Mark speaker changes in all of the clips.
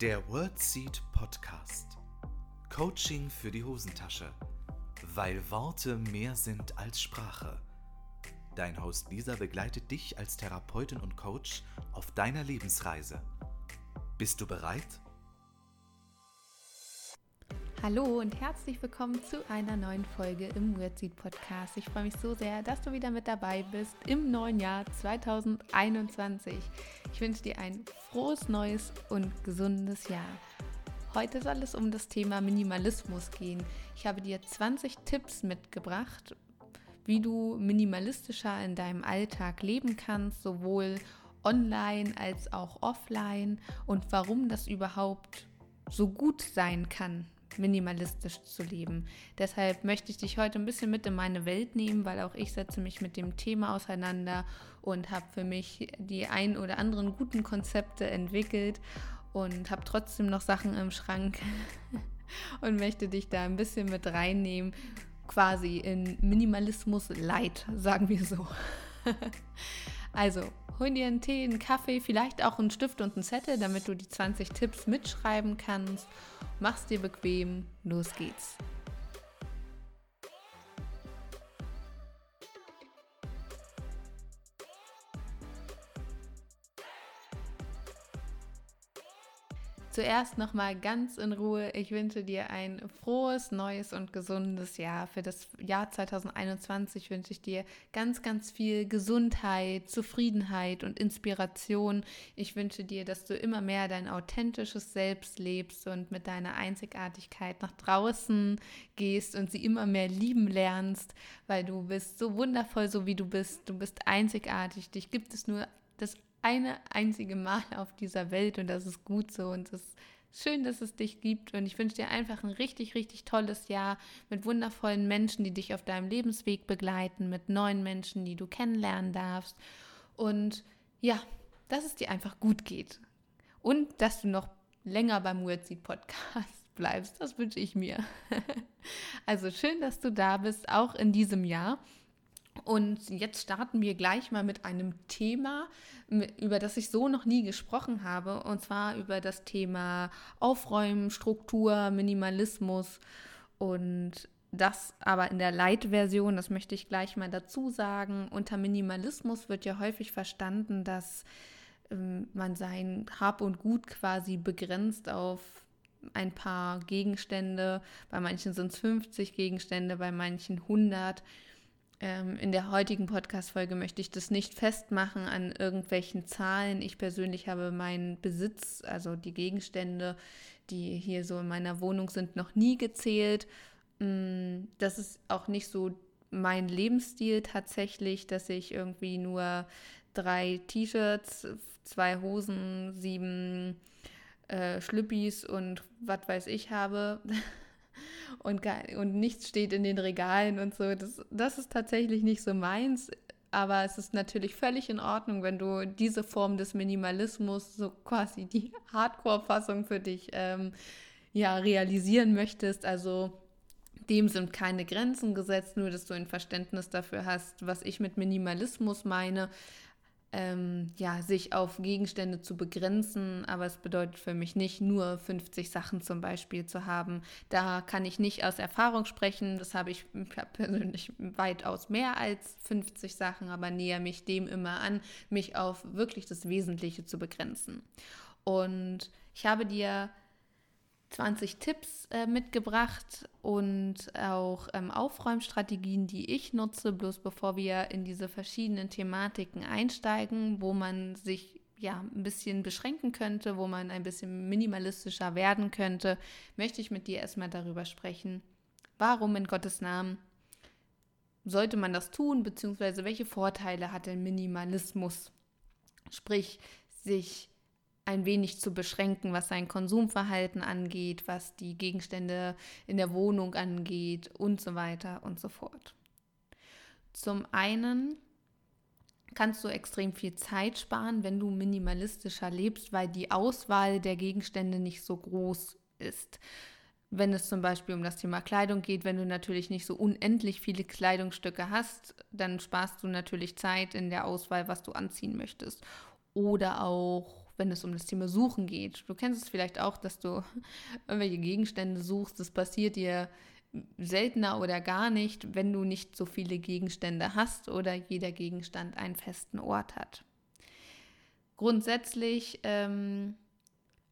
Speaker 1: Der WordSeed Podcast. Coaching für die Hosentasche. Weil Worte mehr sind als Sprache. Dein Host Lisa begleitet dich als Therapeutin und Coach auf deiner Lebensreise. Bist du bereit?
Speaker 2: Hallo und herzlich willkommen zu einer neuen Folge im WordSeed Podcast. Ich freue mich so sehr, dass du wieder mit dabei bist im neuen Jahr 2021. Ich wünsche dir ein frohes neues und gesundes Jahr. Heute soll es um das Thema Minimalismus gehen. Ich habe dir 20 Tipps mitgebracht, wie du minimalistischer in deinem Alltag leben kannst, sowohl online als auch offline und warum das überhaupt so gut sein kann, minimalistisch zu leben. Deshalb möchte ich dich heute ein bisschen mit in meine Welt nehmen, weil auch ich setze mich mit dem Thema auseinander und habe für mich die ein oder anderen guten Konzepte entwickelt und habe trotzdem noch Sachen im Schrank und möchte dich da ein bisschen mit reinnehmen, quasi in Minimalismus Light, sagen wir so. also, hol dir einen Tee, einen Kaffee, vielleicht auch einen Stift und einen Zettel, damit du die 20 Tipps mitschreiben kannst Mach's dir bequem, los geht's. Zuerst nochmal ganz in Ruhe. Ich wünsche dir ein frohes, neues und gesundes Jahr. Für das Jahr 2021 wünsche ich dir ganz, ganz viel Gesundheit, Zufriedenheit und Inspiration. Ich wünsche dir, dass du immer mehr dein authentisches Selbst lebst und mit deiner Einzigartigkeit nach draußen gehst und sie immer mehr lieben lernst, weil du bist so wundervoll, so wie du bist. Du bist einzigartig. Dich gibt es nur das eine einzige Mal auf dieser Welt und das ist gut so und es ist schön, dass es dich gibt und ich wünsche dir einfach ein richtig, richtig tolles Jahr mit wundervollen Menschen, die dich auf deinem Lebensweg begleiten, mit neuen Menschen, die du kennenlernen darfst und ja, dass es dir einfach gut geht und dass du noch länger beim Wordseed Podcast bleibst, das wünsche ich mir. also schön, dass du da bist, auch in diesem Jahr. Und jetzt starten wir gleich mal mit einem Thema, über das ich so noch nie gesprochen habe, und zwar über das Thema Aufräumen, Struktur, Minimalismus und das aber in der Light-Version, das möchte ich gleich mal dazu sagen. Unter Minimalismus wird ja häufig verstanden, dass ähm, man sein Hab und Gut quasi begrenzt auf ein paar Gegenstände. Bei manchen sind es 50 Gegenstände, bei manchen 100. Ähm, in der heutigen Podcast-Folge möchte ich das nicht festmachen an irgendwelchen Zahlen. Ich persönlich habe meinen Besitz, also die Gegenstände, die hier so in meiner Wohnung sind, noch nie gezählt. Mm, das ist auch nicht so mein Lebensstil tatsächlich, dass ich irgendwie nur drei T-Shirts, zwei Hosen, sieben äh, Schlüppis und was weiß ich habe. und, und nichts steht in den Regalen und so. Das, das ist tatsächlich nicht so meins. Aber es ist natürlich völlig in Ordnung, wenn du diese Form des Minimalismus, so quasi die Hardcore-Fassung für dich ähm, ja, realisieren möchtest. Also dem sind keine Grenzen gesetzt, nur dass du ein Verständnis dafür hast, was ich mit Minimalismus meine ähm, ja, sich auf Gegenstände zu begrenzen, aber es bedeutet für mich nicht nur 50 Sachen zum Beispiel zu haben. Da kann ich nicht aus Erfahrung sprechen. Das habe ich, persönlich weitaus mehr als 50 Sachen, aber näher mich dem immer an, mich auf wirklich das Wesentliche zu begrenzen. Und ich habe dir 20 Tipps äh, mitgebracht und auch ähm, Aufräumstrategien, die ich nutze, bloß bevor wir in diese verschiedenen Thematiken einsteigen, wo man sich ja ein bisschen beschränken könnte, wo man ein bisschen minimalistischer werden könnte, möchte ich mit dir erstmal darüber sprechen, warum in Gottes Namen sollte man das tun, beziehungsweise welche Vorteile hat der Minimalismus? Sprich, sich ein wenig zu beschränken, was sein Konsumverhalten angeht, was die Gegenstände in der Wohnung angeht und so weiter und so fort. Zum einen kannst du extrem viel Zeit sparen, wenn du minimalistischer lebst, weil die Auswahl der Gegenstände nicht so groß ist. Wenn es zum Beispiel um das Thema Kleidung geht, wenn du natürlich nicht so unendlich viele Kleidungsstücke hast, dann sparst du natürlich Zeit in der Auswahl, was du anziehen möchtest. Oder auch wenn es um das Thema Suchen geht. Du kennst es vielleicht auch, dass du irgendwelche Gegenstände suchst. Das passiert dir seltener oder gar nicht, wenn du nicht so viele Gegenstände hast oder jeder Gegenstand einen festen Ort hat. Grundsätzlich ähm,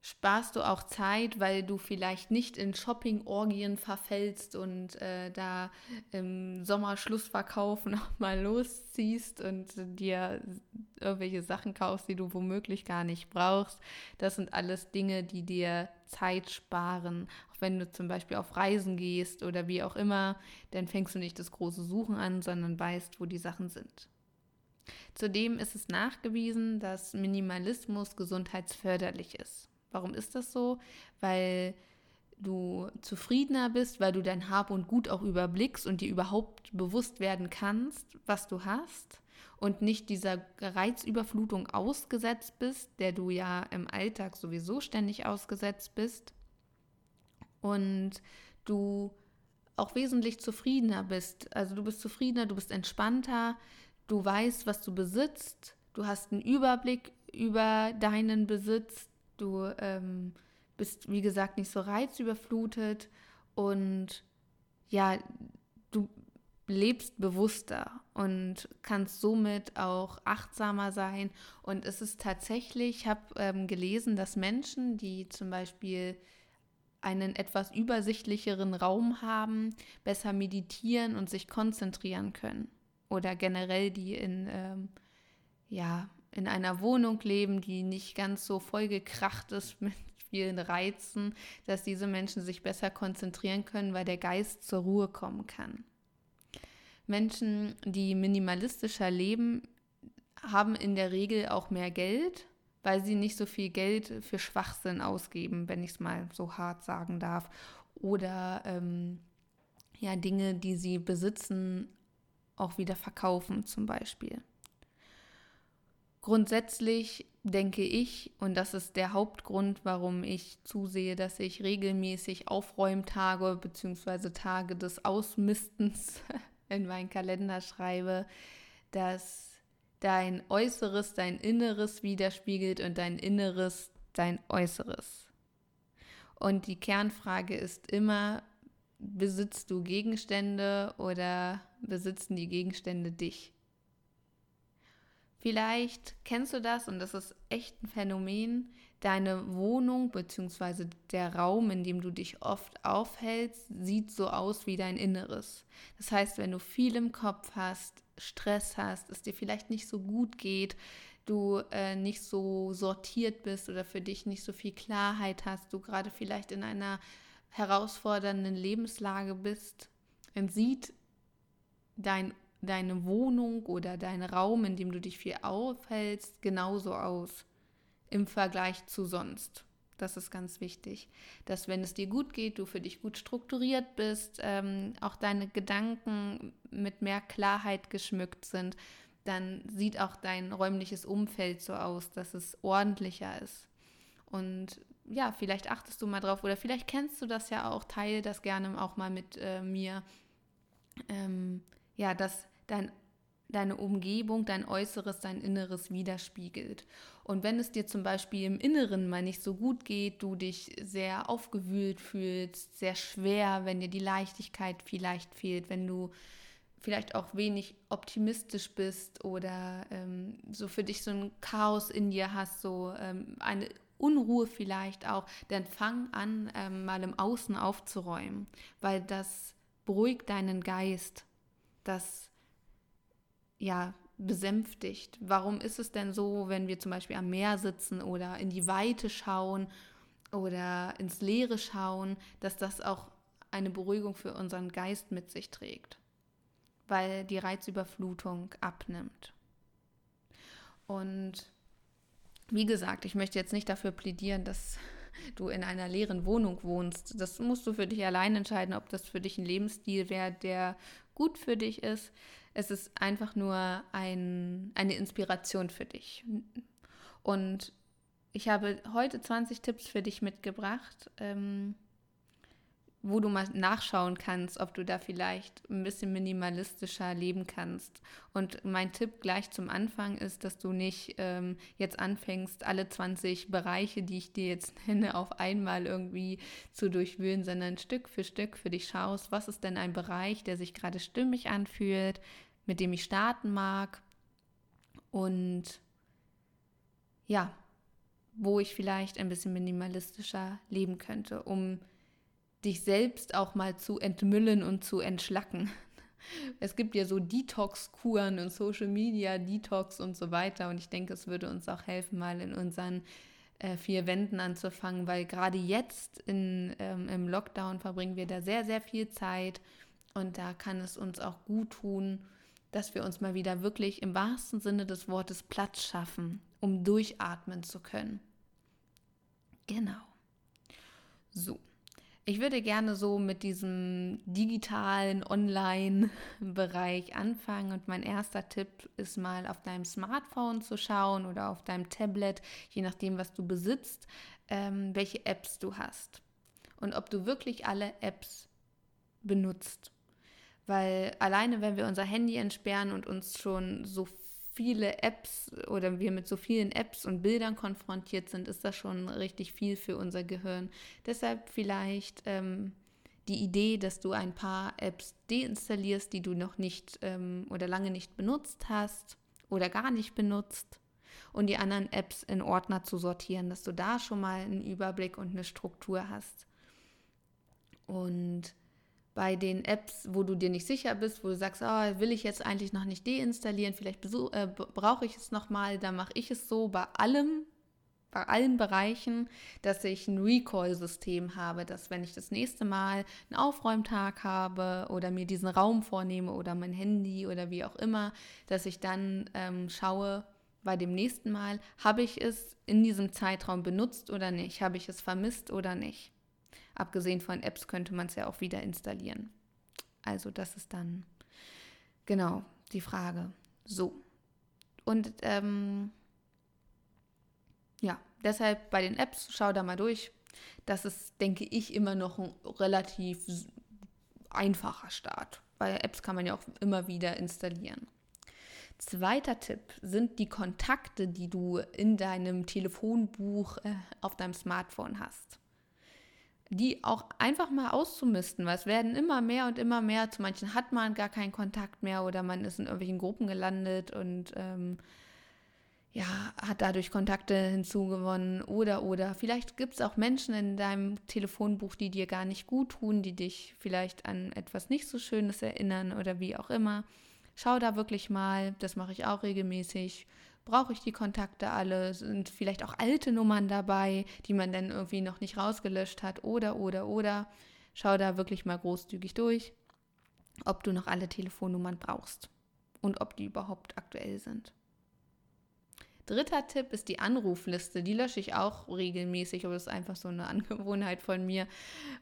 Speaker 2: sparst du auch Zeit, weil du vielleicht nicht in Shopping-Orgien verfällst und äh, da im Sommerschlussverkauf nochmal losziehst und dir irgendwelche Sachen kaufst, die du womöglich gar nicht brauchst. Das sind alles Dinge, die dir Zeit sparen. Auch wenn du zum Beispiel auf Reisen gehst oder wie auch immer, dann fängst du nicht das große Suchen an, sondern weißt, wo die Sachen sind. Zudem ist es nachgewiesen, dass Minimalismus gesundheitsförderlich ist. Warum ist das so? Weil du zufriedener bist, weil du dein Hab und Gut auch überblickst und dir überhaupt bewusst werden kannst, was du hast und nicht dieser Reizüberflutung ausgesetzt bist, der du ja im Alltag sowieso ständig ausgesetzt bist und du auch wesentlich zufriedener bist. Also du bist zufriedener, du bist entspannter, du weißt, was du besitzt, du hast einen Überblick über deinen Besitz, Du ähm, bist, wie gesagt, nicht so reizüberflutet und ja, du lebst bewusster und kannst somit auch achtsamer sein. Und es ist tatsächlich, ich habe ähm, gelesen, dass Menschen, die zum Beispiel einen etwas übersichtlicheren Raum haben, besser meditieren und sich konzentrieren können. Oder generell die in ähm, ja, in einer Wohnung leben, die nicht ganz so vollgekracht ist mit vielen Reizen, dass diese Menschen sich besser konzentrieren können, weil der Geist zur Ruhe kommen kann. Menschen, die minimalistischer leben, haben in der Regel auch mehr Geld, weil sie nicht so viel Geld für Schwachsinn ausgeben, wenn ich es mal so hart sagen darf. Oder ähm, ja, Dinge, die sie besitzen, auch wieder verkaufen zum Beispiel. Grundsätzlich denke ich, und das ist der Hauptgrund, warum ich zusehe, dass ich regelmäßig Aufräumtage bzw. Tage des Ausmistens in meinen Kalender schreibe, dass dein Äußeres dein Inneres widerspiegelt und dein Inneres dein Äußeres. Und die Kernfrage ist immer, besitzt du Gegenstände oder besitzen die Gegenstände dich? Vielleicht kennst du das und das ist echt ein Phänomen. Deine Wohnung bzw. der Raum, in dem du dich oft aufhältst, sieht so aus wie dein Inneres. Das heißt, wenn du viel im Kopf hast, Stress hast, es dir vielleicht nicht so gut geht, du äh, nicht so sortiert bist oder für dich nicht so viel Klarheit hast, du gerade vielleicht in einer herausfordernden Lebenslage bist, dann sieht dein deine Wohnung oder dein Raum, in dem du dich viel aufhältst, genauso aus im Vergleich zu sonst. Das ist ganz wichtig, dass wenn es dir gut geht, du für dich gut strukturiert bist, ähm, auch deine Gedanken mit mehr Klarheit geschmückt sind, dann sieht auch dein räumliches Umfeld so aus, dass es ordentlicher ist. Und ja, vielleicht achtest du mal drauf oder vielleicht kennst du das ja auch, teile das gerne auch mal mit äh, mir. Ähm, ja, dass dein, deine Umgebung, dein Äußeres, dein Inneres widerspiegelt. Und wenn es dir zum Beispiel im Inneren mal nicht so gut geht, du dich sehr aufgewühlt fühlst, sehr schwer, wenn dir die Leichtigkeit vielleicht fehlt, wenn du vielleicht auch wenig optimistisch bist oder ähm, so für dich so ein Chaos in dir hast, so ähm, eine Unruhe vielleicht auch, dann fang an, ähm, mal im Außen aufzuräumen, weil das beruhigt deinen Geist das ja besänftigt. Warum ist es denn so, wenn wir zum Beispiel am Meer sitzen oder in die Weite schauen oder ins Leere schauen, dass das auch eine Beruhigung für unseren Geist mit sich trägt, weil die Reizüberflutung abnimmt. Und wie gesagt, ich möchte jetzt nicht dafür plädieren, dass du in einer leeren Wohnung wohnst. Das musst du für dich allein entscheiden, ob das für dich ein Lebensstil wäre, der gut für dich ist. Es ist einfach nur ein, eine Inspiration für dich. Und ich habe heute 20 Tipps für dich mitgebracht, ähm, wo du mal nachschauen kannst, ob du da vielleicht ein bisschen minimalistischer leben kannst. Und mein Tipp gleich zum Anfang ist, dass du nicht ähm, jetzt anfängst, alle 20 Bereiche, die ich dir jetzt nenne, auf einmal irgendwie zu durchwühlen, sondern Stück für Stück für dich schaust, was ist denn ein Bereich, der sich gerade stimmig anfühlt, mit dem ich starten mag und ja, wo ich vielleicht ein bisschen minimalistischer leben könnte, um dich selbst auch mal zu entmüllen und zu entschlacken. Es gibt ja so Detox-Kuren und Social Media Detox und so weiter. Und ich denke, es würde uns auch helfen, mal in unseren äh, vier Wänden anzufangen, weil gerade jetzt in, ähm, im Lockdown verbringen wir da sehr, sehr viel Zeit. Und da kann es uns auch gut tun, dass wir uns mal wieder wirklich im wahrsten Sinne des Wortes Platz schaffen, um durchatmen zu können. Genau. So. Ich würde gerne so mit diesem digitalen Online-Bereich anfangen und mein erster Tipp ist mal auf deinem Smartphone zu schauen oder auf deinem Tablet, je nachdem, was du besitzt, ähm, welche Apps du hast und ob du wirklich alle Apps benutzt. Weil alleine, wenn wir unser Handy entsperren und uns schon so viele Apps oder wir mit so vielen Apps und Bildern konfrontiert sind, ist das schon richtig viel für unser Gehirn. Deshalb vielleicht ähm, die Idee, dass du ein paar Apps deinstallierst, die du noch nicht ähm, oder lange nicht benutzt hast oder gar nicht benutzt und die anderen Apps in Ordner zu sortieren, dass du da schon mal einen Überblick und eine Struktur hast. Und bei den Apps, wo du dir nicht sicher bist, wo du sagst, oh, will ich jetzt eigentlich noch nicht deinstallieren, vielleicht äh, brauche ich es nochmal, dann mache ich es so bei allem, bei allen Bereichen, dass ich ein Recall-System habe, dass wenn ich das nächste Mal einen Aufräumtag habe oder mir diesen Raum vornehme oder mein Handy oder wie auch immer, dass ich dann ähm, schaue, bei dem nächsten Mal, habe ich es in diesem Zeitraum benutzt oder nicht, habe ich es vermisst oder nicht. Abgesehen von Apps könnte man es ja auch wieder installieren. Also das ist dann genau die Frage. So. Und ähm, ja, deshalb bei den Apps, schau da mal durch. Das ist, denke ich, immer noch ein relativ einfacher Start. Weil Apps kann man ja auch immer wieder installieren. Zweiter Tipp sind die Kontakte, die du in deinem Telefonbuch äh, auf deinem Smartphone hast die auch einfach mal auszumisten, weil es werden immer mehr und immer mehr. Zu manchen hat man gar keinen Kontakt mehr oder man ist in irgendwelchen Gruppen gelandet und ähm, ja, hat dadurch Kontakte hinzugewonnen oder oder vielleicht gibt es auch Menschen in deinem Telefonbuch, die dir gar nicht gut tun, die dich vielleicht an etwas nicht so Schönes erinnern oder wie auch immer. Schau da wirklich mal, das mache ich auch regelmäßig brauche ich die Kontakte alle? Sind vielleicht auch alte Nummern dabei, die man dann irgendwie noch nicht rausgelöscht hat? Oder, oder, oder. Schau da wirklich mal großzügig durch, ob du noch alle Telefonnummern brauchst und ob die überhaupt aktuell sind. Dritter Tipp ist die Anrufliste. Die lösche ich auch regelmäßig, aber das ist einfach so eine Angewohnheit von mir,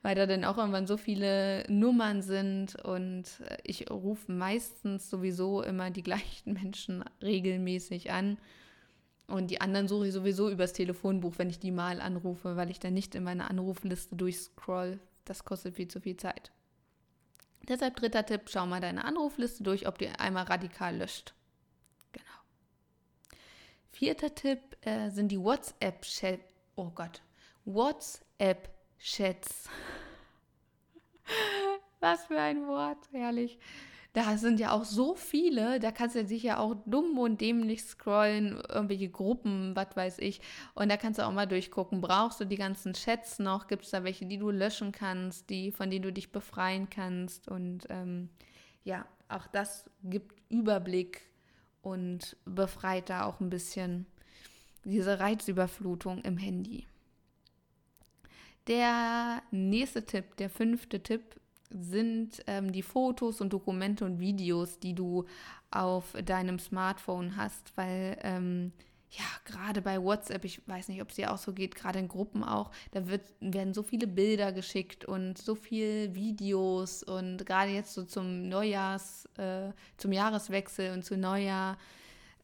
Speaker 2: weil da dann auch irgendwann so viele Nummern sind und ich rufe meistens sowieso immer die gleichen Menschen regelmäßig an. Und die anderen suche ich sowieso übers Telefonbuch, wenn ich die mal anrufe, weil ich dann nicht in meine Anrufliste durchscroll. Das kostet viel zu viel Zeit. Deshalb dritter Tipp, schau mal deine Anrufliste durch, ob die einmal radikal löscht. Vierter Tipp äh, sind die WhatsApp-Chats. Oh Gott. WhatsApp-Chats. Was für ein Wort, herrlich. Da sind ja auch so viele, da kannst du sicher auch dumm und dämlich scrollen, irgendwelche Gruppen, was weiß ich. Und da kannst du auch mal durchgucken, brauchst du die ganzen Chats noch? Gibt es da welche, die du löschen kannst, die, von denen du dich befreien kannst? Und ähm, ja, auch das gibt Überblick und befreit da auch ein bisschen diese Reizüberflutung im Handy. Der nächste Tipp, der fünfte Tipp, sind ähm, die Fotos und Dokumente und Videos, die du auf deinem Smartphone hast, weil ähm, ja, gerade bei WhatsApp, ich weiß nicht, ob es dir auch so geht, gerade in Gruppen auch, da wird, werden so viele Bilder geschickt und so viele Videos und gerade jetzt so zum Neujahrs, äh, zum Jahreswechsel und zu Neujahr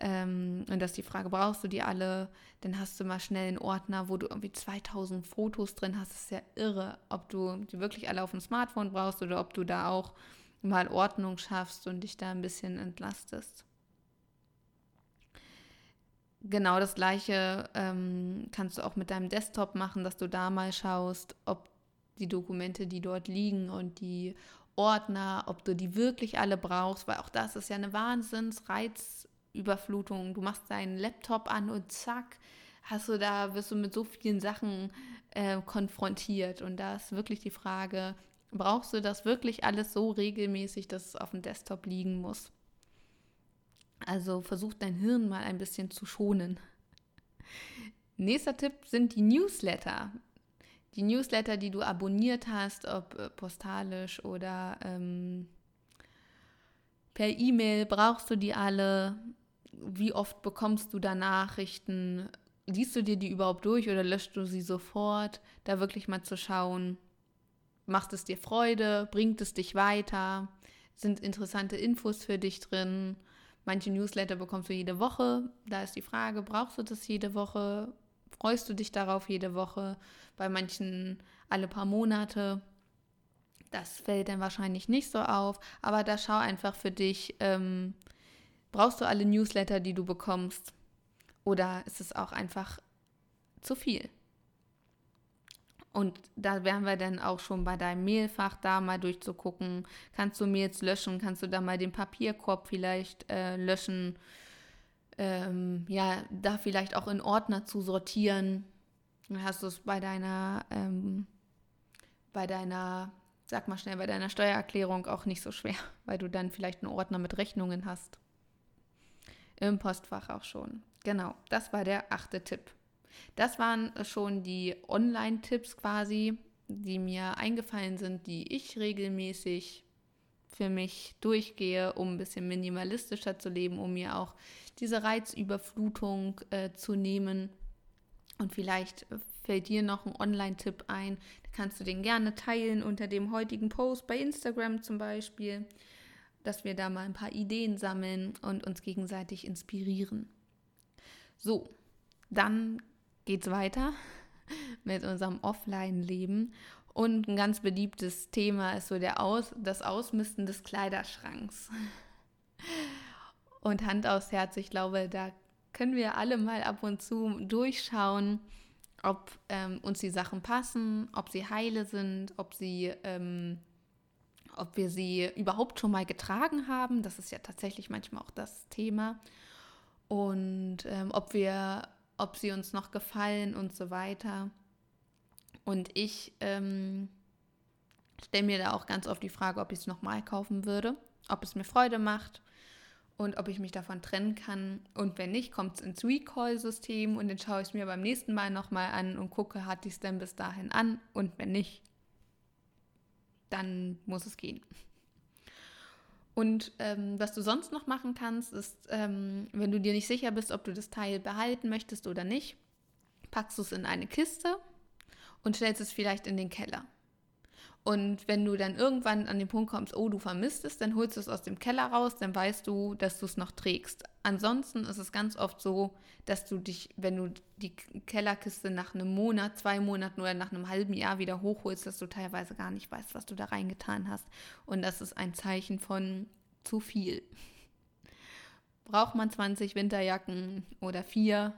Speaker 2: Ähm, und ist die Frage, brauchst du die alle? Dann hast du mal schnell einen Ordner, wo du irgendwie 2000 Fotos drin hast. Das ist ja irre, ob du die wirklich alle auf dem Smartphone brauchst oder ob du da auch mal Ordnung schaffst und dich da ein bisschen entlastest. Genau das gleiche ähm, kannst du auch mit deinem Desktop machen, dass du da mal schaust, ob die Dokumente, die dort liegen und die Ordner, ob du die wirklich alle brauchst, weil auch das ist ja eine Wahnsinnsreizüberflutung. Du machst deinen Laptop an und zack, hast du da, wirst du mit so vielen Sachen äh, konfrontiert. Und da ist wirklich die Frage, brauchst du das wirklich alles so regelmäßig, dass es auf dem Desktop liegen muss? Also versuch dein Hirn mal ein bisschen zu schonen. Nächster Tipp sind die Newsletter. Die Newsletter, die du abonniert hast, ob äh, postalisch oder ähm, per E-Mail, brauchst du die alle? Wie oft bekommst du da Nachrichten? Liest du dir die überhaupt durch oder löscht du sie sofort? Da wirklich mal zu schauen, macht es dir Freude? Bringt es dich weiter? Sind interessante Infos für dich drin? Manche Newsletter bekommst du jede Woche. Da ist die Frage, brauchst du das jede Woche? Freust du dich darauf jede Woche? Bei manchen alle paar Monate. Das fällt dann wahrscheinlich nicht so auf. Aber da schau einfach für dich, ähm, brauchst du alle Newsletter, die du bekommst? Oder ist es auch einfach zu viel? Und da wären wir dann auch schon bei deinem Mailfach da mal durchzugucken. Kannst du Mails löschen? Kannst du da mal den Papierkorb vielleicht äh, löschen? Ähm, ja, da vielleicht auch in Ordner zu sortieren. Dann hast du es bei deiner, ähm, bei deiner, sag mal schnell, bei deiner Steuererklärung auch nicht so schwer, weil du dann vielleicht einen Ordner mit Rechnungen hast. Im Postfach auch schon. Genau, das war der achte Tipp. Das waren schon die Online-Tipps quasi, die mir eingefallen sind, die ich regelmäßig für mich durchgehe, um ein bisschen minimalistischer zu leben, um mir auch diese Reizüberflutung äh, zu nehmen. Und vielleicht fällt dir noch ein Online-Tipp ein, da kannst du den gerne teilen unter dem heutigen Post bei Instagram zum Beispiel, dass wir da mal ein paar Ideen sammeln und uns gegenseitig inspirieren. So, dann geht es weiter mit unserem Offline-Leben. Und ein ganz beliebtes Thema ist so der Aus, das Ausmisten des Kleiderschranks. Und Hand aufs Herz, ich glaube, da können wir alle mal ab und zu durchschauen, ob ähm, uns die Sachen passen, ob sie heile sind, ob sie, ähm, ob wir sie überhaupt schon mal getragen haben. Das ist ja tatsächlich manchmal auch das Thema. Und ähm, ob wir ob sie uns noch gefallen und so weiter. Und ich ähm, stelle mir da auch ganz oft die Frage, ob ich es nochmal kaufen würde, ob es mir Freude macht und ob ich mich davon trennen kann. Und wenn nicht, kommt es ins Recall-System und dann schaue ich es mir beim nächsten Mal nochmal an und gucke, hat ich es denn bis dahin an? Und wenn nicht, dann muss es gehen. Und ähm, was du sonst noch machen kannst, ist, ähm, wenn du dir nicht sicher bist, ob du das Teil behalten möchtest oder nicht, packst du es in eine Kiste und stellst es vielleicht in den Keller. Und wenn du dann irgendwann an den Punkt kommst, oh, du vermisst es, dann holst du es aus dem Keller raus, dann weißt du, dass du es noch trägst. Ansonsten ist es ganz oft so, dass du dich, wenn du die Kellerkiste nach einem Monat, zwei Monaten oder nach einem halben Jahr wieder hochholst, dass du teilweise gar nicht weißt, was du da reingetan hast. Und das ist ein Zeichen von zu viel. Braucht man 20 Winterjacken oder vier?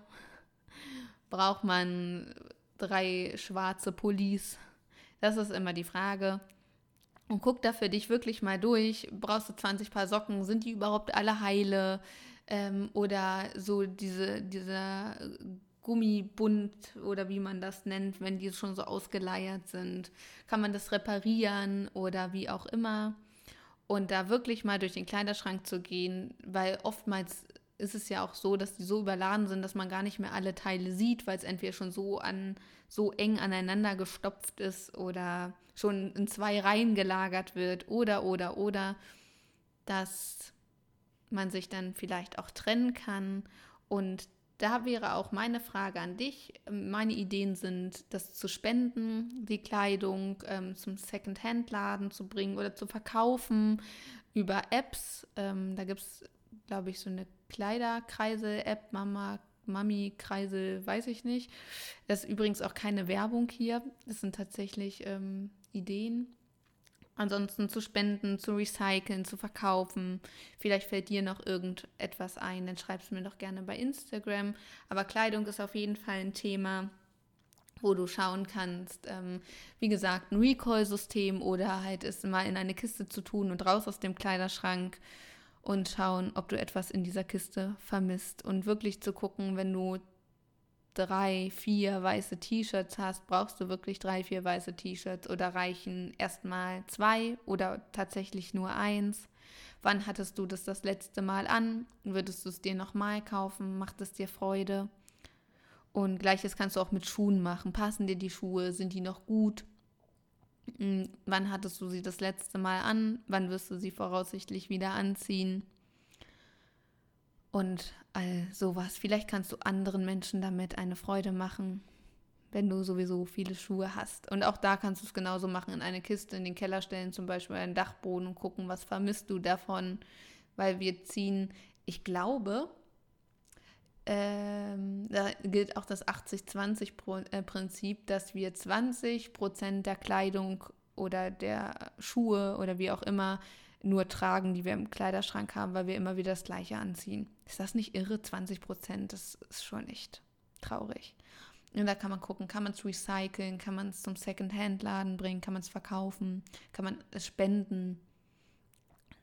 Speaker 2: Braucht man drei schwarze Pullis? Das ist immer die Frage. Und guck da für dich wirklich mal durch. Brauchst du 20 Paar Socken? Sind die überhaupt alle heile? Ähm, oder so diese, dieser Gummibund oder wie man das nennt, wenn die schon so ausgeleiert sind. Kann man das reparieren oder wie auch immer? Und da wirklich mal durch den Kleiderschrank zu gehen, weil oftmals ist es ja auch so, dass die so überladen sind, dass man gar nicht mehr alle Teile sieht, weil es entweder schon so an so eng aneinander gestopft ist oder schon in zwei Reihen gelagert wird oder oder oder dass man sich dann vielleicht auch trennen kann und da wäre auch meine Frage an dich. Meine Ideen sind, das zu spenden, die Kleidung ähm, zum Second-Hand-Laden zu bringen oder zu verkaufen über Apps. Ähm, da gibt es glaube ich, so eine Kleiderkreisel-App, Mama, Mami-Kreisel, weiß ich nicht. Das ist übrigens auch keine Werbung hier. Das sind tatsächlich ähm, Ideen. Ansonsten zu spenden, zu recyceln, zu verkaufen. Vielleicht fällt dir noch irgendetwas ein, dann schreibst du mir doch gerne bei Instagram. Aber Kleidung ist auf jeden Fall ein Thema, wo du schauen kannst, ähm, wie gesagt, ein Recall-System oder halt es mal in eine Kiste zu tun und raus aus dem Kleiderschrank und schauen, ob du etwas in dieser Kiste vermisst und wirklich zu gucken, wenn du drei, vier weiße T-Shirts hast, brauchst du wirklich drei, vier weiße T-Shirts oder reichen erstmal zwei oder tatsächlich nur eins? Wann hattest du das das letzte Mal an? Würdest du es dir nochmal kaufen? Macht es dir Freude? Und gleiches kannst du auch mit Schuhen machen. Passen dir die Schuhe? Sind die noch gut? Hm, wann hattest du sie das letzte Mal an? Wann wirst du sie voraussichtlich wieder anziehen? Und all sowas. Vielleicht kannst du anderen Menschen damit eine Freude machen, wenn du sowieso viele Schuhe hast. Und auch da kannst du es genauso machen, in eine Kiste in den Keller stellen, zum Beispiel einen Dachboden und gucken, was vermisst du davon. Weil wir ziehen, ich glaube, ähm, da gilt auch das 80-20-Prinzip, äh, dass wir 20 Prozent der Kleidung oder der Schuhe oder wie auch immer nur tragen, die wir im Kleiderschrank haben, weil wir immer wieder das Gleiche anziehen. Ist das nicht irre? 20 Prozent, das ist schon echt traurig. Und da kann man gucken, kann man es recyceln, kann man es zum Second-Hand-Laden bringen, kann man es verkaufen, kann man es spenden.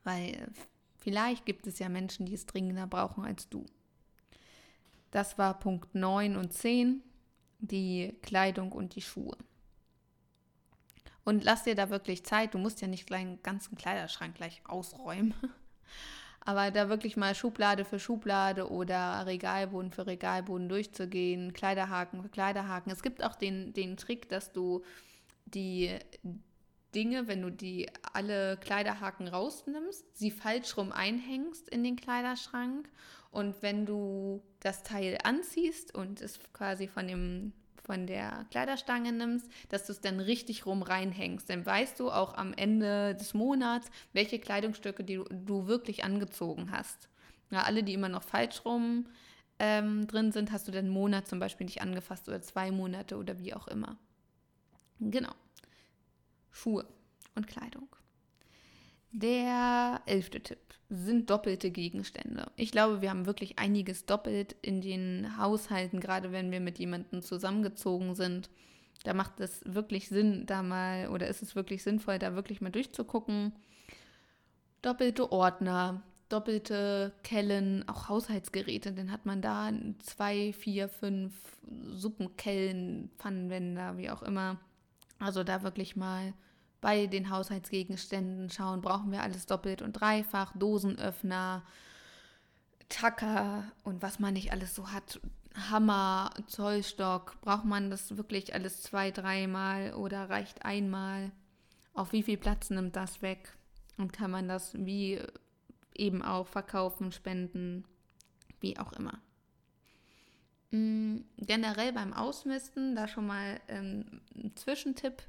Speaker 2: Weil vielleicht gibt es ja Menschen, die es dringender brauchen als du. Das war Punkt 9 und 10, die Kleidung und die Schuhe. Und lass dir da wirklich Zeit. Du musst ja nicht gleich einen ganzen Kleiderschrank gleich ausräumen. Aber da wirklich mal Schublade für Schublade oder Regalboden für Regalboden durchzugehen, Kleiderhaken für Kleiderhaken. Es gibt auch den, den Trick, dass du die Dinge, wenn du die alle Kleiderhaken rausnimmst, sie falsch rum einhängst in den Kleiderschrank und wenn du das Teil anziehst und es quasi von dem von der Kleiderstange nimmst, dass du es dann richtig rum reinhängst. Dann weißt du auch am Ende des Monats, welche Kleidungsstücke die du, wirklich angezogen hast. Ja, alle, die immer noch falsch rum ähm, drin sind, hast du den Monat zum Beispiel nicht angefasst oder zwei Monate oder wie auch immer. Genau. Schuhe und Kleidung. Der elfte Tipp sind doppelte Gegenstände. Ich glaube, wir haben wirklich einiges doppelt in den Haushalten, gerade wenn wir mit jemandem zusammengezogen sind. Da macht es wirklich Sinn, da mal, oder ist es wirklich sinnvoll, da wirklich mal durchzugucken. Doppelte Ordner, doppelte Kellen, auch Haushaltsgeräte, dann hat man da zwei, vier, fünf Suppenkellen, Pfannenwender, wie auch immer. Also da wirklich mal bei den Haushaltsgegenständen schauen, brauchen wir alles doppelt und dreifach, Dosenöffner, Tacker und was man nicht alles so hat. Hammer, Zollstock, braucht man das wirklich alles zwei, dreimal oder reicht einmal? Auf wie viel Platz nimmt das weg? Und kann man das wie eben auch verkaufen, spenden, wie auch immer. Mm, generell beim Ausmisten, da schon mal ähm, ein Zwischentipp,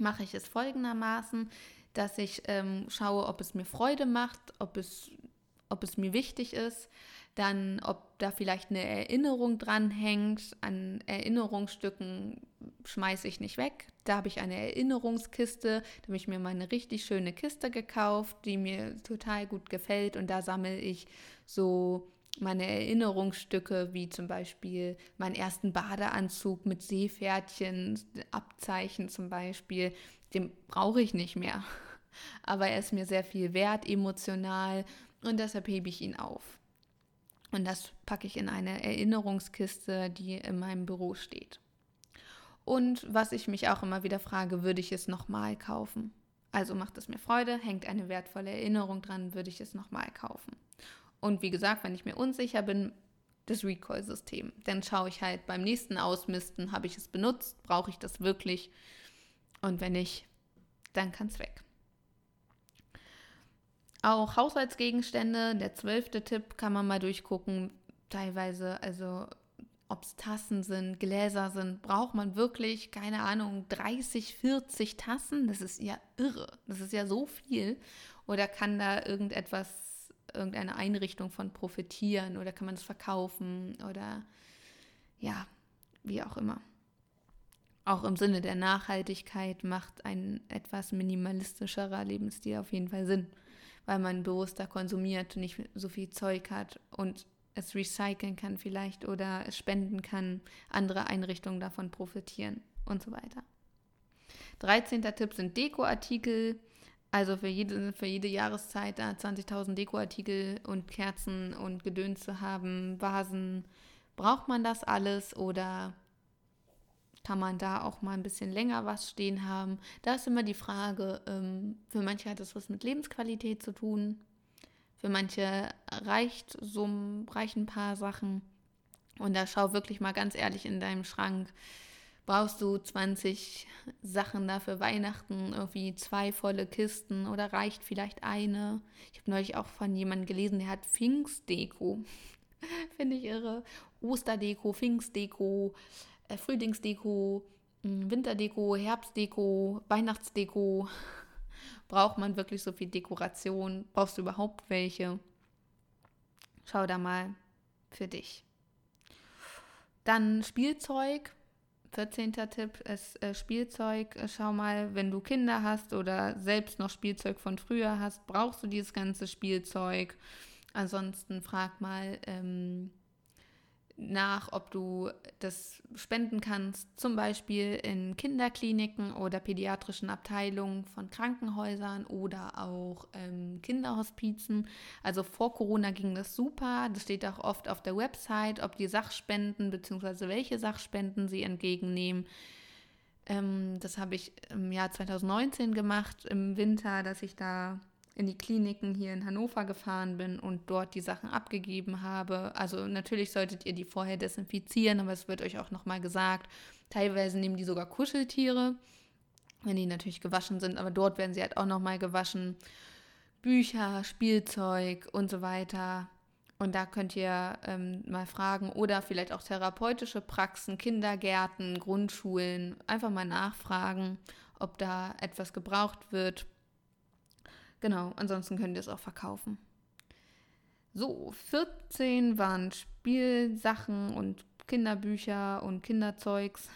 Speaker 2: mache ich es folgendermaßen, dass ich ähm, schaue, ob es mir Freude macht, ob es, ob es mir wichtig ist, dann ob da vielleicht eine Erinnerung dran hängt. An Erinnerungsstücken schmeiße ich nicht weg. Da habe ich eine Erinnerungskiste, da habe ich mir mal eine richtig schöne Kiste gekauft, die mir total gut gefällt und da sammle ich so meine Erinnerungsstücke, wie zum Beispiel meinen ersten Badeanzug mit Seepferdchen, Abzeichen zum Beispiel, den brauche ich nicht mehr. Aber er ist mir sehr viel wert, emotional und deshalb hebe ich ihn auf. Und das packe ich in eine Erinnerungskiste, die in meinem Büro steht. Und was ich mich auch immer wieder frage, würde ich es nochmal kaufen? Also macht es mir Freude, hängt eine wertvolle Erinnerung dran, würde ich es nochmal kaufen? Und wie gesagt, wenn ich mir unsicher bin, das Recall-System. Dann schaue ich halt beim nächsten Ausmisten, habe ich es benutzt, brauche ich das wirklich? Und wenn nicht, dann kann es weg. Auch Haushaltsgegenstände, der zwölfte Tipp, kann man mal durchgucken. Teilweise, also ob es Tassen sind, Gläser sind, braucht man wirklich, keine Ahnung, 30, 40 Tassen? Das ist ja irre. Das ist ja so viel. Oder kann da irgendetwas irgendeine Einrichtung von profitieren oder kann man es verkaufen oder ja, wie auch immer. Auch im Sinne der Nachhaltigkeit macht ein etwas minimalistischerer Lebensstil auf jeden Fall Sinn, weil man bewusster konsumiert, nicht so viel Zeug hat und es recyceln kann vielleicht oder es spenden kann, andere Einrichtungen davon profitieren und so weiter. 13. Tipp sind Dekoartikel. Also für jede, für jede Jahreszeit da 20.000 Dekoartikel und Kerzen und Gedöns zu haben, Vasen. Braucht man das alles oder kann man da auch mal ein bisschen länger was stehen haben? Da ist immer die Frage, ähm, für manche hat das was mit Lebensqualität zu tun. Für manche reicht so reichen ein paar Sachen. Und da schau wirklich mal ganz ehrlich in deinem Schrank brauchst du 20 Sachen da für Weihnachten, irgendwie zwei volle Kisten oder reicht vielleicht eine. Ich habe neulich auch von jemandem gelesen, der hat Pfingstdeko. Finde ich irre. Osterdeko, Pfingstdeko, äh, Frühlingsdeko, hm, Winterdeko, Herbstdeko, Weihnachtsdeko. Braucht man wirklich so viel Dekoration? Brauchst du überhaupt welche? Schau da mal für dich. Dann Spielzeug 14. Tipp ist äh, Spielzeug. Schau mal, wenn du Kinder hast oder selbst noch Spielzeug von früher hast, brauchst du dieses ganze Spielzeug. Ansonsten frag mal, ähm, nach, ob du das spenden kannst, zum Beispiel in Kinderkliniken oder pädiatrischen Abteilungen von Krankenhäusern oder auch ähm, Kinderhospizen. Also vor Corona ging das super. Das steht auch oft auf der Website, ob die Sachspenden bzw. welche Sachspenden sie entgegennehmen. Ähm, das habe ich im Jahr 2019 gemacht, im Winter, dass ich da in die Kliniken hier in Hannover gefahren bin und dort die Sachen abgegeben habe. Also natürlich solltet ihr die vorher desinfizieren, aber es wird euch auch nochmal gesagt. Teilweise nehmen die sogar Kuscheltiere, wenn die natürlich gewaschen sind, aber dort werden sie halt auch nochmal gewaschen. Bücher, Spielzeug und so weiter. Und da könnt ihr ähm, mal fragen oder vielleicht auch therapeutische Praxen, Kindergärten, Grundschulen, einfach mal nachfragen, ob da etwas gebraucht wird. Genau, ansonsten könnt ihr es auch verkaufen. So, 14 waren Spielsachen und Kinderbücher und Kinderzeugs.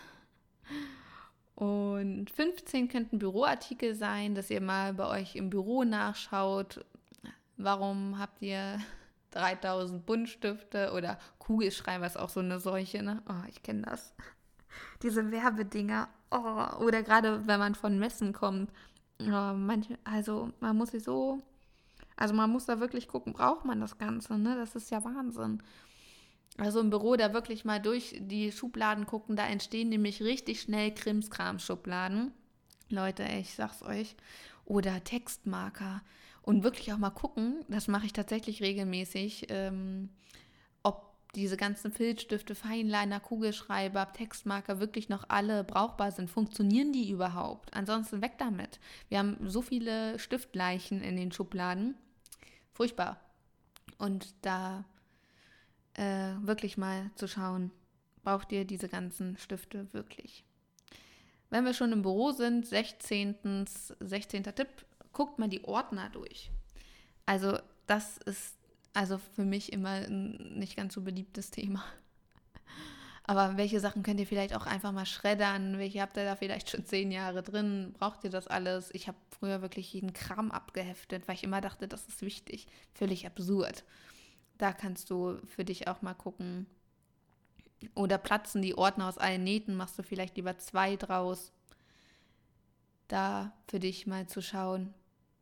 Speaker 2: Und 15 könnten Büroartikel sein, dass ihr mal bei euch im Büro nachschaut. Warum habt ihr 3000 Buntstifte oder Kugelschreiber ist auch so eine Seuche, ne? Oh, ich kenne das. Diese Werbedinger. Oh, oder gerade wenn man von Messen kommt ja, manche, also man muss sich so, also man muss da wirklich gucken, braucht man das Ganze, ne? Das ist ja Wahnsinn. Also im Büro da wirklich mal durch die Schubladen gucken, da entstehen nämlich richtig schnell Krimskram-Schubladen. Leute, ich sag's euch. Oder Textmarker. Und wirklich auch mal gucken, das mache ich tatsächlich regelmäßig, ähm, diese ganzen Filzstifte, Feinliner, Kugelschreiber, Textmarker wirklich noch alle brauchbar sind. Funktionieren die überhaupt? Ansonsten weg damit. Wir haben so viele Stiftleichen in den Schubladen. Furchtbar. Und da äh, wirklich mal zu schauen, braucht ihr diese ganzen Stifte wirklich? Wenn wir schon im Büro sind, 16. 16. Tipp, guckt mal die Ordner durch. Also das ist also für mich immer ein nicht ganz so beliebtes Thema. Aber welche Sachen könnt ihr vielleicht auch einfach mal schreddern? Welche habt ihr da vielleicht schon zehn Jahre drin? Braucht ihr das alles? Ich habe früher wirklich jeden Kram abgeheftet, weil ich immer dachte, das ist wichtig. Völlig absurd. Da kannst du für dich auch mal gucken. Oder platzen die Ordner aus allen Nähten, machst du vielleicht lieber zwei draus. Da für dich mal zu schauen,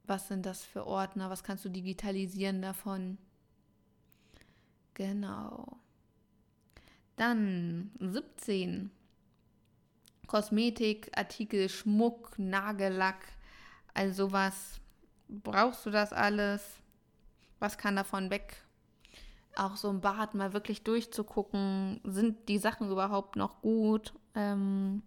Speaker 2: was sind das für Ordner, was kannst du digitalisieren davon. Genau. Dann 17. Kosmetik, Artikel, Schmuck, Nagellack, also sowas. Brauchst du das alles? Was kann davon weg? Auch so im Bad mal wirklich durchzugucken, sind die Sachen überhaupt noch gut? Ähm,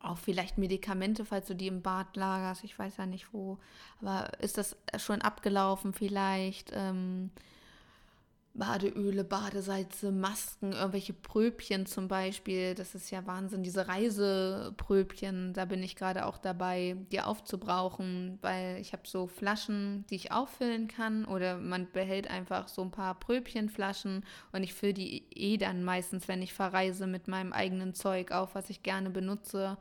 Speaker 2: auch vielleicht Medikamente, falls du die im Bad lagerst. Ich weiß ja nicht wo. Aber ist das schon abgelaufen vielleicht? Ähm, Badeöle, Badesalze, Masken, irgendwelche Pröbchen zum Beispiel. Das ist ja Wahnsinn, diese Reisepröbchen, da bin ich gerade auch dabei, die aufzubrauchen, weil ich habe so Flaschen, die ich auffüllen kann oder man behält einfach so ein paar Pröbchenflaschen und ich fülle die eh dann meistens, wenn ich verreise, mit meinem eigenen Zeug auf, was ich gerne benutze.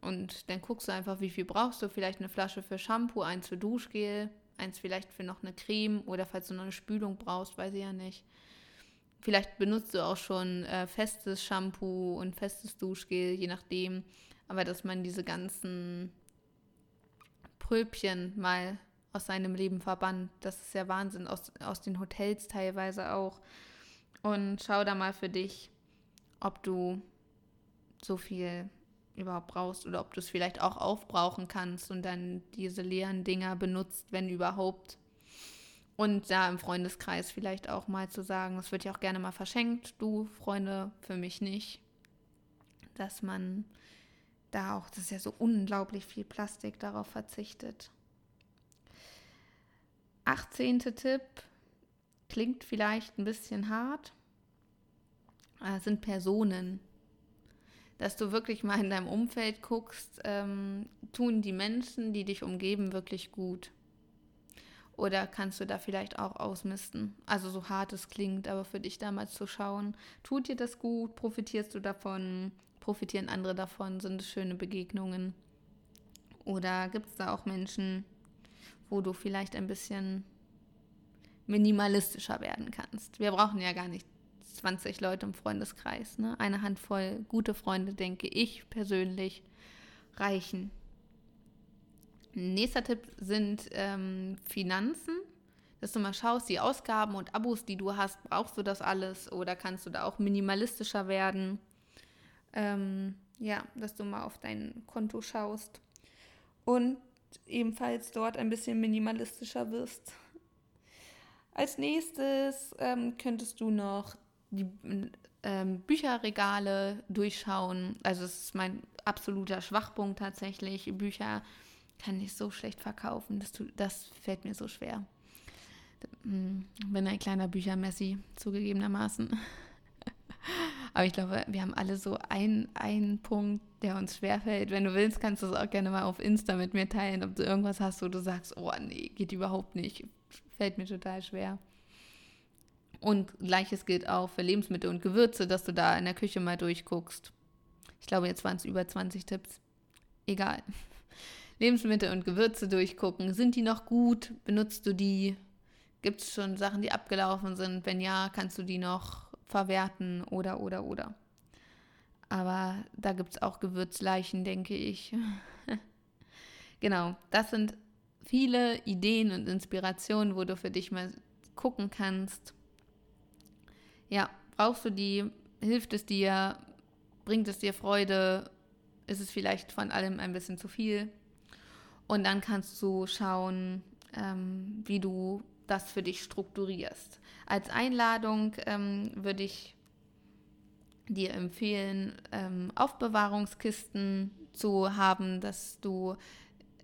Speaker 2: Und dann guckst du einfach, wie viel brauchst du. Vielleicht eine Flasche für Shampoo, eins für Duschgel, eins vielleicht für noch eine Creme oder falls du noch eine Spülung brauchst, weiß ich ja nicht. Vielleicht benutzt du auch schon äh, festes Shampoo und festes Duschgel, je nachdem. Aber dass man diese ganzen Pröbchen mal aus seinem Leben verbannt, das ist ja Wahnsinn, aus, aus den Hotels teilweise auch. Und schau da mal für dich, ob du so viel überhaupt brauchst oder ob du es vielleicht auch aufbrauchen kannst und dann diese leeren Dinger benutzt, wenn überhaupt. Und da im Freundeskreis vielleicht auch mal zu sagen, es wird ja auch gerne mal verschenkt, du Freunde, für mich nicht. Dass man da auch, das ist ja so unglaublich viel Plastik, darauf verzichtet. 18. Tipp, klingt vielleicht ein bisschen hart, äh, sind Personen dass du wirklich mal in deinem Umfeld guckst, ähm, tun die Menschen, die dich umgeben, wirklich gut? Oder kannst du da vielleicht auch ausmisten? Also so hart es klingt, aber für dich damals zu schauen, tut dir das gut? Profitierst du davon? Profitieren andere davon? Sind es schöne Begegnungen? Oder gibt es da auch Menschen, wo du vielleicht ein bisschen minimalistischer werden kannst? Wir brauchen ja gar nicht 20 Leute im Freundeskreis. Ne? Eine Handvoll gute Freunde, denke ich persönlich, reichen. Nächster Tipp sind ähm, Finanzen. Dass du mal schaust, die Ausgaben und Abos, die du hast, brauchst du das alles oder kannst du da auch minimalistischer werden? Ähm, ja, dass du mal auf dein Konto schaust und ebenfalls dort ein bisschen minimalistischer wirst. Als nächstes ähm, könntest du noch die ähm, Bücherregale durchschauen. Also es ist mein absoluter Schwachpunkt tatsächlich. Bücher kann ich so schlecht verkaufen. Das, tut, das fällt mir so schwer. Hm, bin ein kleiner Büchermessi, zugegebenermaßen. Aber ich glaube, wir haben alle so einen, einen Punkt, der uns schwerfällt. Wenn du willst, kannst du es auch gerne mal auf Insta mit mir teilen, ob du irgendwas hast, wo du sagst, oh nee, geht überhaupt nicht. Fällt mir total schwer. Und gleiches gilt auch für Lebensmittel und Gewürze, dass du da in der Küche mal durchguckst. Ich glaube, jetzt waren es über 20 Tipps. Egal. Lebensmittel und Gewürze durchgucken. Sind die noch gut? Benutzt du die? Gibt es schon Sachen, die abgelaufen sind? Wenn ja, kannst du die noch verwerten oder, oder, oder. Aber da gibt es auch Gewürzleichen, denke ich. genau, das sind viele Ideen und Inspirationen, wo du für dich mal gucken kannst, ja, brauchst du die? Hilft es dir? Bringt es dir Freude? Ist es vielleicht von allem ein bisschen zu viel? Und dann kannst du schauen, ähm, wie du das für dich strukturierst. Als Einladung ähm, würde ich dir empfehlen, ähm, Aufbewahrungskisten zu haben, dass du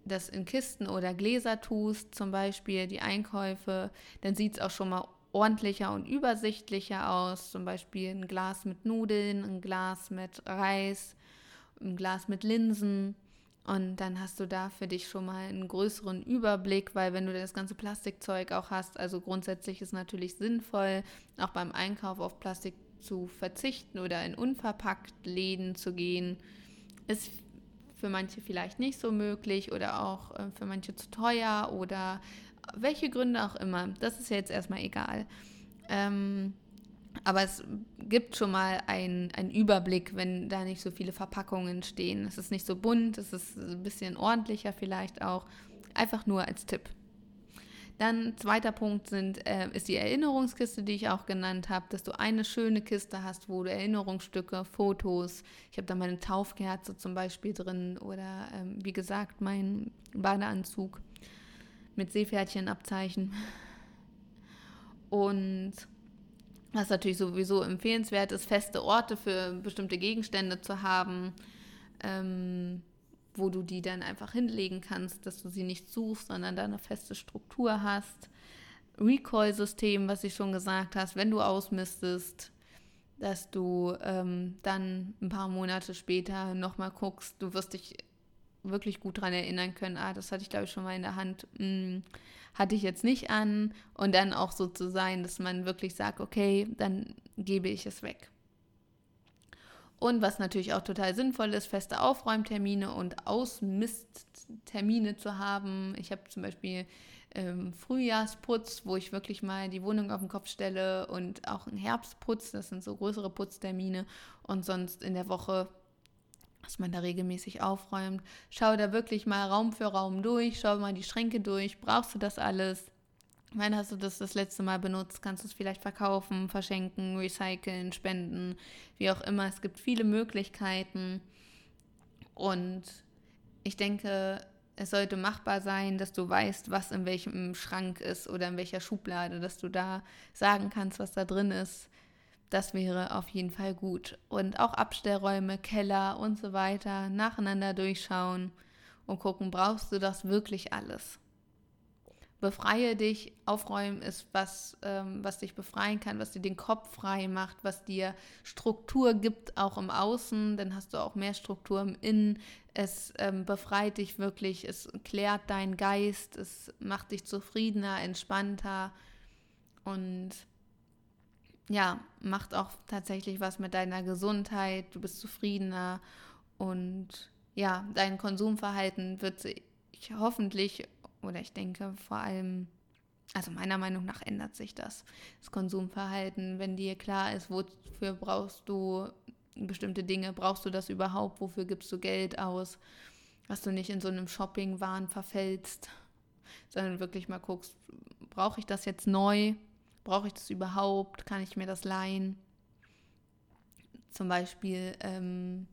Speaker 2: das in Kisten oder Gläser tust, zum Beispiel die Einkäufe, dann sieht es auch schon mal ordentlicher und übersichtlicher aus. Zum Beispiel ein Glas mit Nudeln, ein Glas mit Reis, ein Glas mit Linsen. Und dann hast du da für dich schon mal einen größeren Überblick, weil wenn du das ganze Plastikzeug auch hast, also grundsätzlich ist natürlich sinnvoll, auch beim Einkauf auf Plastik zu verzichten oder in unverpackt Läden zu gehen, ist für manche vielleicht nicht so möglich oder auch äh, für manche zu teuer oder welche Gründe auch immer, das ist ja jetzt erstmal egal. Ähm, aber es gibt schon mal einen Überblick, wenn da nicht so viele Verpackungen stehen. Es ist nicht so bunt, es ist ein bisschen ordentlicher vielleicht auch. Einfach nur als Tipp. Dann zweiter Punkt sind, äh, ist die Erinnerungskiste, die ich auch genannt habe, dass du eine schöne Kiste hast, wo du Erinnerungsstücke, Fotos, ich habe da meine Taufkerze zum Beispiel drin oder ähm, wie gesagt mein Badeanzug mit Seepferdchenabzeichen. Und was natürlich sowieso empfehlenswert ist, feste Orte für bestimmte Gegenstände zu haben, ähm, wo du die dann einfach hinlegen kannst, dass du sie nicht suchst, sondern da eine feste Struktur hast. Recall-System, was ich schon gesagt hast, wenn du ausmistest, dass du ähm, dann ein paar Monate später nochmal guckst, du wirst dich wirklich gut daran erinnern können, ah, das hatte ich glaube ich schon mal in der Hand, hm, hatte ich jetzt nicht an und dann auch so zu sein, dass man wirklich sagt, okay, dann gebe ich es weg. Und was natürlich auch total sinnvoll ist, feste Aufräumtermine und Ausmisttermine zu haben. Ich habe zum Beispiel ähm, Frühjahrsputz, wo ich wirklich mal die Wohnung auf den Kopf stelle und auch einen Herbstputz, das sind so größere Putztermine. Und sonst in der Woche dass man da regelmäßig aufräumt. Schau da wirklich mal Raum für Raum durch, schau mal die Schränke durch. Brauchst du das alles? Wann hast du das das letzte Mal benutzt? Kannst du es vielleicht verkaufen, verschenken, recyceln, spenden, wie auch immer. Es gibt viele Möglichkeiten. Und ich denke, es sollte machbar sein, dass du weißt, was in welchem Schrank ist oder in welcher Schublade, dass du da sagen kannst, was da drin ist. Das wäre auf jeden Fall gut. Und auch Abstellräume, Keller und so weiter nacheinander durchschauen und gucken, brauchst du das wirklich alles? befreie dich. Aufräumen ist was, ähm, was dich befreien kann, was dir den Kopf frei macht, was dir Struktur gibt, auch im Außen. Dann hast du auch mehr Struktur im Innen. Es ähm, befreit dich wirklich, es klärt deinen Geist, es macht dich zufriedener, entspannter und ja, macht auch tatsächlich was mit deiner Gesundheit. Du bist zufriedener und ja, dein Konsumverhalten wird sich hoffentlich oder ich denke vor allem, also meiner Meinung nach ändert sich das, das Konsumverhalten, wenn dir klar ist, wofür brauchst du bestimmte Dinge, brauchst du das überhaupt, wofür gibst du Geld aus, dass du nicht in so einem Shopping-Wahn verfällst, sondern wirklich mal guckst, brauche ich das jetzt neu, brauche ich das überhaupt, kann ich mir das leihen? Zum Beispiel ähm,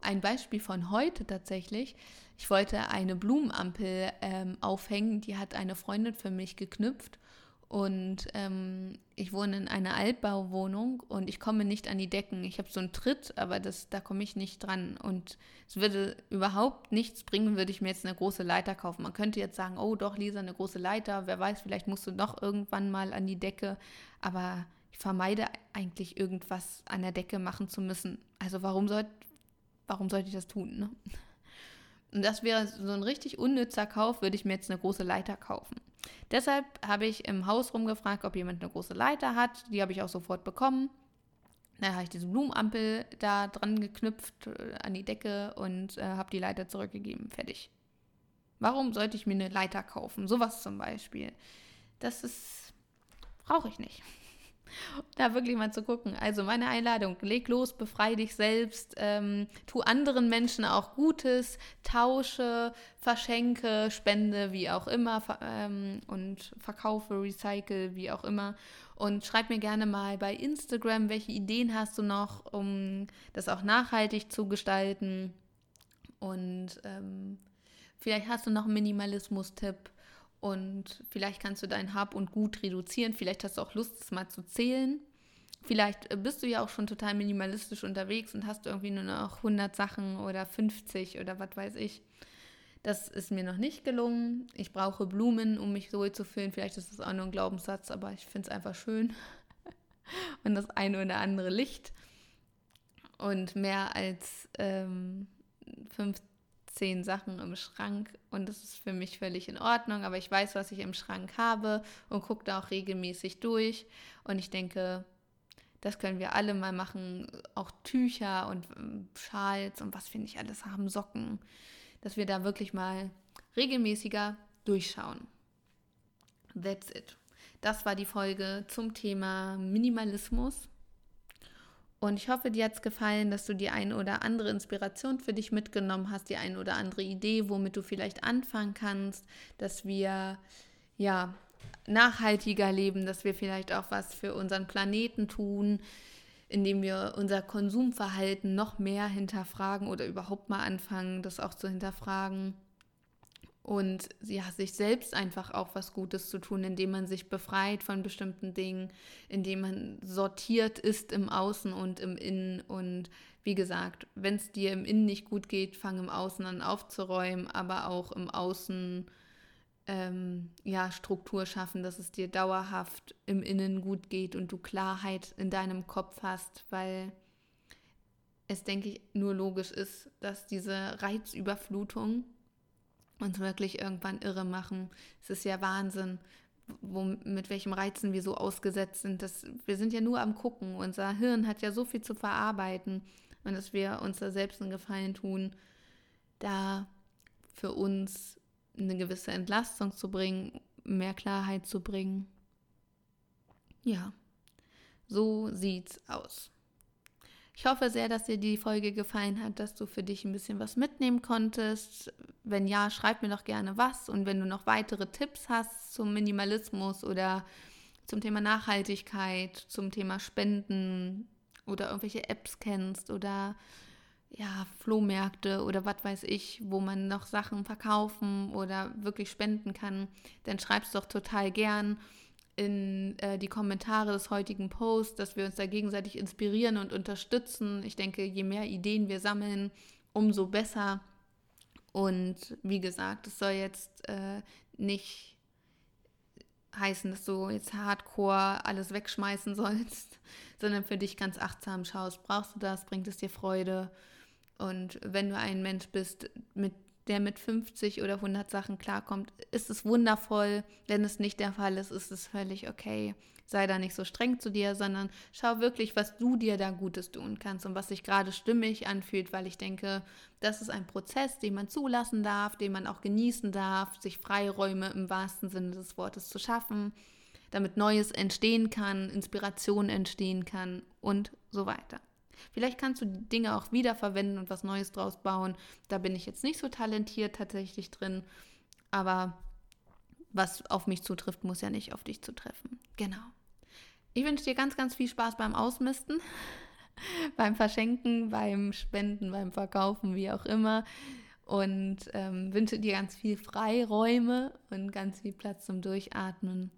Speaker 2: ein Beispiel von heute tatsächlich. Ich wollte eine Blumenampel ähm, aufhängen, die hat eine Freundin für mich geknüpft. Und ähm, ich wohne in einer Altbauwohnung und ich komme nicht an die Decken. Ich habe so einen Tritt, aber das, da komme ich nicht dran. Und es würde überhaupt nichts bringen, würde ich mir jetzt eine große Leiter kaufen. Man könnte jetzt sagen, oh doch, Lisa, eine große Leiter. Wer weiß, vielleicht musst du doch irgendwann mal an die Decke. Aber ich vermeide eigentlich irgendwas an der Decke machen zu müssen. Also warum, soll, warum sollte ich das tun? Ne? Und das wäre so ein richtig unnützer Kauf, würde ich mir jetzt eine große Leiter kaufen. Deshalb habe ich im Haus rumgefragt, ob jemand eine große Leiter hat. Die habe ich auch sofort bekommen. Dann habe ich diese Blumenampel da dran geknüpft äh, an die Decke und äh, habe die Leiter zurückgegeben. Fertig. Warum sollte ich mir eine Leiter kaufen? Sowas zum Beispiel. Das ist. brauche ich nicht da wirklich mal zu gucken. Also meine Einladung, leg los, befreie dich selbst, ähm, tu anderen Menschen auch Gutes, tausche, verschenke, spende, wie auch immer ähm, und verkaufe, recycle, wie auch immer. Und schreib mir gerne mal bei Instagram, welche Ideen hast du noch, um das auch nachhaltig zu gestalten. Und ähm, vielleicht hast du noch einen Minimalismus-Tipp und vielleicht kannst du dein Hab und Gut reduzieren. Vielleicht hast du auch Lust, es mal zu zählen. Vielleicht äh, bist du ja auch schon total minimalistisch unterwegs und hast irgendwie nur noch 100 Sachen oder 50 oder was weiß ich. Das ist mir noch nicht gelungen. Ich brauche Blumen, um mich so zu fühlen. Vielleicht ist das auch nur ein Glaubenssatz, aber ich finde es einfach schön. und das eine oder andere Licht. Und mehr als ähm, 50 zehn Sachen im Schrank und das ist für mich völlig in Ordnung, aber ich weiß, was ich im Schrank habe und gucke da auch regelmäßig durch und ich denke, das können wir alle mal machen, auch Tücher und ähm, Schals und was finde ich alles haben, Socken, dass wir da wirklich mal regelmäßiger durchschauen. That's it. Das war die Folge zum Thema Minimalismus. Und ich hoffe, dir hat es gefallen, dass du die eine oder andere Inspiration für dich mitgenommen hast, die eine oder andere Idee, womit du vielleicht anfangen kannst, dass wir ja nachhaltiger leben, dass wir vielleicht auch was für unseren Planeten tun, indem wir unser Konsumverhalten noch mehr hinterfragen oder überhaupt mal anfangen, das auch zu hinterfragen und ja, sich selbst einfach auch was Gutes zu tun, indem man sich befreit von bestimmten Dingen, indem man sortiert ist im Außen und im Innen. Und wie gesagt, wenn es dir im Innen nicht gut geht, fang im Außen an aufzuräumen, aber auch im Außen ähm, ja, Struktur schaffen, dass es dir dauerhaft im Innen gut geht und du Klarheit in deinem Kopf hast, weil es, denke ich, nur logisch ist, dass diese Reizüberflutung uns wirklich irgendwann irre machen. Es ist ja Wahnsinn, wo, mit welchem Reizen wir so ausgesetzt sind. Das, wir sind ja nur am Gucken. Unser Hirn hat ja so viel zu verarbeiten und dass wir uns da selbst einen Gefallen tun, da für uns eine gewisse Entlastung zu bringen, mehr Klarheit zu bringen. Ja, so sieht's aus. Ich hoffe sehr, dass dir die Folge gefallen hat, dass du für dich ein bisschen was mitnehmen konntest. Wenn ja, schreib mir doch gerne was. Und wenn du noch weitere Tipps hast zum Minimalismus oder zum Thema Nachhaltigkeit, zum Thema Spenden oder irgendwelche Apps kennst oder ja, Flohmärkte oder was weiß ich, wo man noch Sachen verkaufen oder wirklich spenden kann, dann schreib's doch total gern in äh, die Kommentare des heutigen Posts, dass wir uns da gegenseitig inspirieren und unterstützen. Ich denke, je mehr Ideen wir sammeln, umso besser. Und wie gesagt, es soll jetzt äh, nicht heißen, dass du jetzt hardcore alles wegschmeißen sollst, sondern für dich ganz achtsam schaust, brauchst du das, bringt es dir Freude. Und wenn du ein Mensch bist, mit der mit 50 oder 100 Sachen klarkommt, ist es wundervoll. Wenn es nicht der Fall ist, ist es völlig okay. Sei da nicht so streng zu dir, sondern schau wirklich, was du dir da Gutes tun kannst und was sich gerade stimmig anfühlt, weil ich denke, das ist ein Prozess, den man zulassen darf, den man auch genießen darf, sich Freiräume im wahrsten Sinne des Wortes zu schaffen, damit Neues entstehen kann, Inspiration entstehen kann und so weiter. Vielleicht kannst du die Dinge auch wiederverwenden und was Neues draus bauen. Da bin ich jetzt nicht so talentiert tatsächlich drin. Aber was auf mich zutrifft, muss ja nicht auf dich zutreffen. Genau. Ich wünsche dir ganz, ganz viel Spaß beim Ausmisten, beim Verschenken, beim Spenden, beim Verkaufen, wie auch immer. Und ähm, wünsche dir ganz viel Freiräume und ganz viel Platz zum Durchatmen.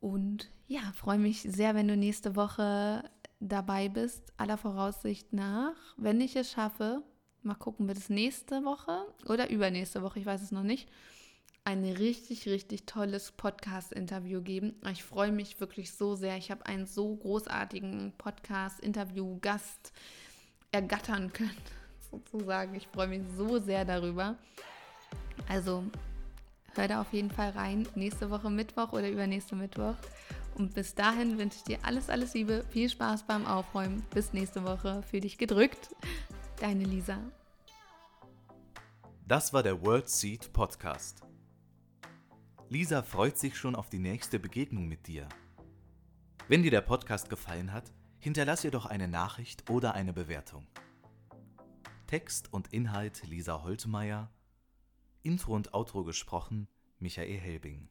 Speaker 2: Und ja, freue mich sehr, wenn du nächste Woche dabei bist, aller Voraussicht nach. Wenn ich es schaffe, mal gucken, wird es nächste Woche oder übernächste Woche, ich weiß es noch nicht, ein richtig, richtig tolles Podcast-Interview geben. Ich freue mich wirklich so sehr. Ich habe einen so großartigen Podcast-Interview-Gast ergattern können, sozusagen. Ich freue mich so sehr darüber. Also hör da auf jeden Fall rein. Nächste Woche Mittwoch oder übernächste Mittwoch. Und bis dahin wünsche ich dir alles, alles Liebe, viel Spaß beim Aufräumen. Bis nächste Woche. Für dich gedrückt. Deine Lisa.
Speaker 1: Das war der World Seed Podcast. Lisa freut sich schon auf die nächste Begegnung mit dir. Wenn dir der Podcast gefallen hat, hinterlass ihr doch eine Nachricht oder eine Bewertung. Text und Inhalt Lisa Holtmeier, Intro und Outro gesprochen Michael Helbing.